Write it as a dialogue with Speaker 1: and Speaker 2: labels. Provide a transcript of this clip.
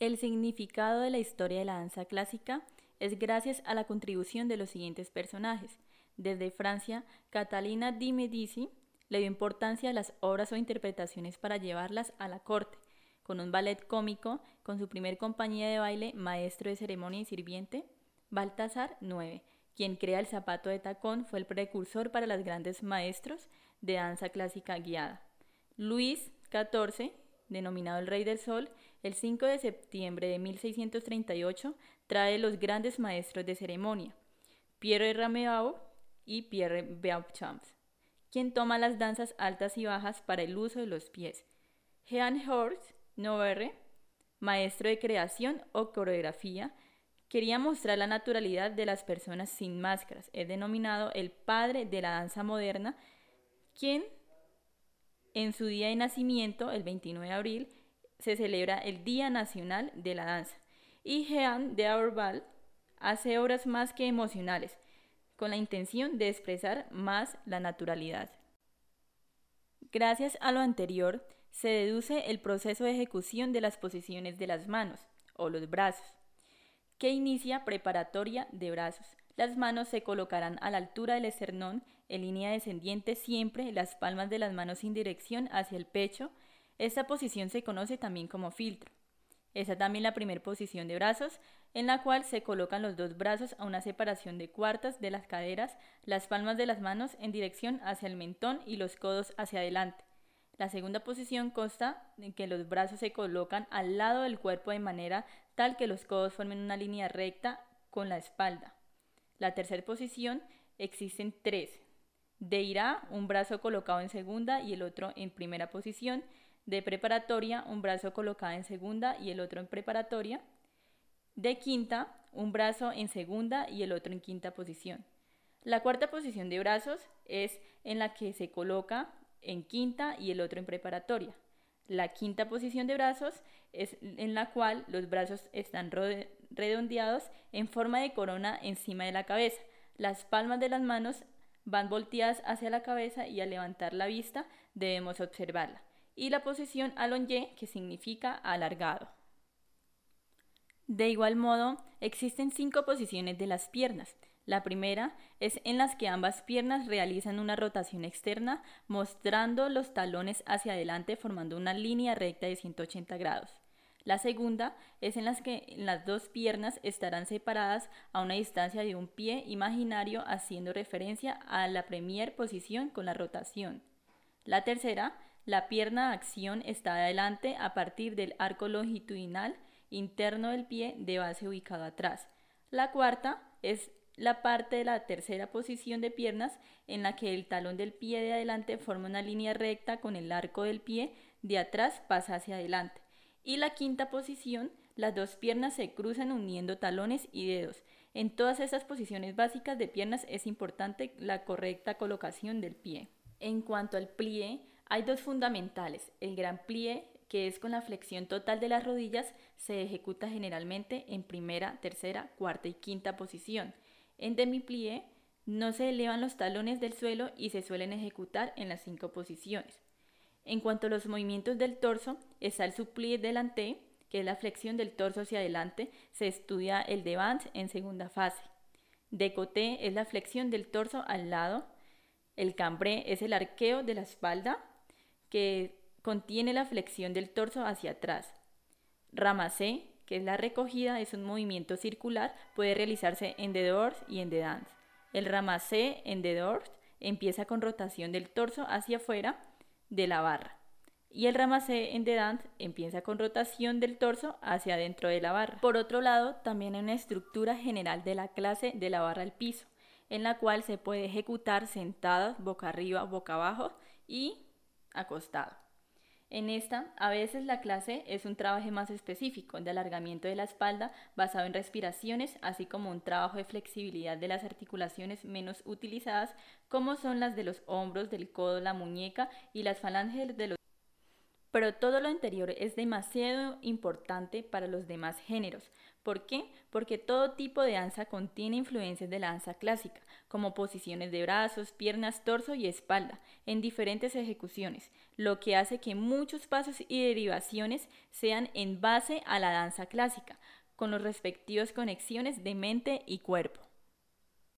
Speaker 1: El significado de la historia de la danza clásica es gracias a la contribución de los siguientes personajes. Desde Francia, Catalina di Medici le dio importancia a las obras o interpretaciones para llevarlas a la corte, con un ballet cómico, con su primer compañía de baile, maestro de ceremonia y sirviente, Baltasar IX, quien crea el zapato de tacón, fue el precursor para los grandes maestros de danza clásica guiada. Luis XIV, denominado el Rey del Sol, el 5 de septiembre de 1638 trae los grandes maestros de ceremonia, Pierre Rameau y Pierre Beauchamp, quien toma las danzas altas y bajas para el uso de los pies. Jean Horst Noverre, maestro de creación o coreografía, quería mostrar la naturalidad de las personas sin máscaras. Es denominado el padre de la danza moderna, quien en su día de nacimiento, el 29 de abril, se celebra el Día Nacional de la Danza. Y Jean de Auerval hace obras más que emocionales, con la intención de expresar más la naturalidad. Gracias a lo anterior, se deduce el proceso de ejecución de las posiciones de las manos o los brazos, que inicia preparatoria de brazos. Las manos se colocarán a la altura del esternón en línea descendiente siempre, las palmas de las manos sin dirección hacia el pecho. Esta posición se conoce también como filtro. Esa también la primera posición de brazos, en la cual se colocan los dos brazos a una separación de cuartas de las caderas, las palmas de las manos en dirección hacia el mentón y los codos hacia adelante. La segunda posición consta en que los brazos se colocan al lado del cuerpo de manera tal que los codos formen una línea recta con la espalda. La tercera posición existen tres. De irá, un brazo colocado en segunda y el otro en primera posición. De preparatoria, un brazo colocado en segunda y el otro en preparatoria. De quinta, un brazo en segunda y el otro en quinta posición. La cuarta posición de brazos es en la que se coloca en quinta y el otro en preparatoria. La quinta posición de brazos es en la cual los brazos están redondeados en forma de corona encima de la cabeza. Las palmas de las manos van volteadas hacia la cabeza y al levantar la vista debemos observarla. Y la posición allongé, que significa alargado. De igual modo, existen cinco posiciones de las piernas. La primera es en las que ambas piernas realizan una rotación externa mostrando los talones hacia adelante formando una línea recta de 180 grados. La segunda es en las que las dos piernas estarán separadas a una distancia de un pie imaginario haciendo referencia a la premier posición con la rotación. La tercera, la pierna acción está adelante a partir del arco longitudinal interno del pie de base ubicado atrás. La cuarta es la parte de la tercera posición de piernas en la que el talón del pie de adelante forma una línea recta con el arco del pie de atrás pasa hacia adelante. Y la quinta posición, las dos piernas se cruzan uniendo talones y dedos. En todas esas posiciones básicas de piernas es importante la correcta colocación del pie. En cuanto al plie, hay dos fundamentales. El gran plie, que es con la flexión total de las rodillas, se ejecuta generalmente en primera, tercera, cuarta y quinta posición. En demi-plié no se elevan los talones del suelo y se suelen ejecutar en las cinco posiciones. En cuanto a los movimientos del torso, está el supplié delante, que es la flexión del torso hacia adelante, se estudia el devant en segunda fase. Decoté es la flexión del torso al lado. El cambré es el arqueo de la espalda, que contiene la flexión del torso hacia atrás. Ramassé que es la recogida, es un movimiento circular, puede realizarse en the doors y en the dance. El ramassé en the doors empieza con rotación del torso hacia afuera de la barra. Y el ramassé en the dance empieza con rotación del torso hacia adentro de la barra. Por otro lado, también hay una estructura general de la clase de la barra al piso, en la cual se puede ejecutar sentadas, boca arriba, boca abajo y acostado. En esta, a veces la clase es un trabajo más específico de alargamiento de la espalda basado en respiraciones, así como un trabajo de flexibilidad de las articulaciones menos utilizadas, como son las de los hombros, del codo, la muñeca y las falanges de los Pero todo lo anterior es demasiado importante para los demás géneros. ¿Por qué? Porque todo tipo de danza contiene influencias de la danza clásica, como posiciones de brazos, piernas, torso y espalda, en diferentes ejecuciones, lo que hace que muchos pasos y derivaciones sean en base a la danza clásica, con los respectivos conexiones de mente y cuerpo.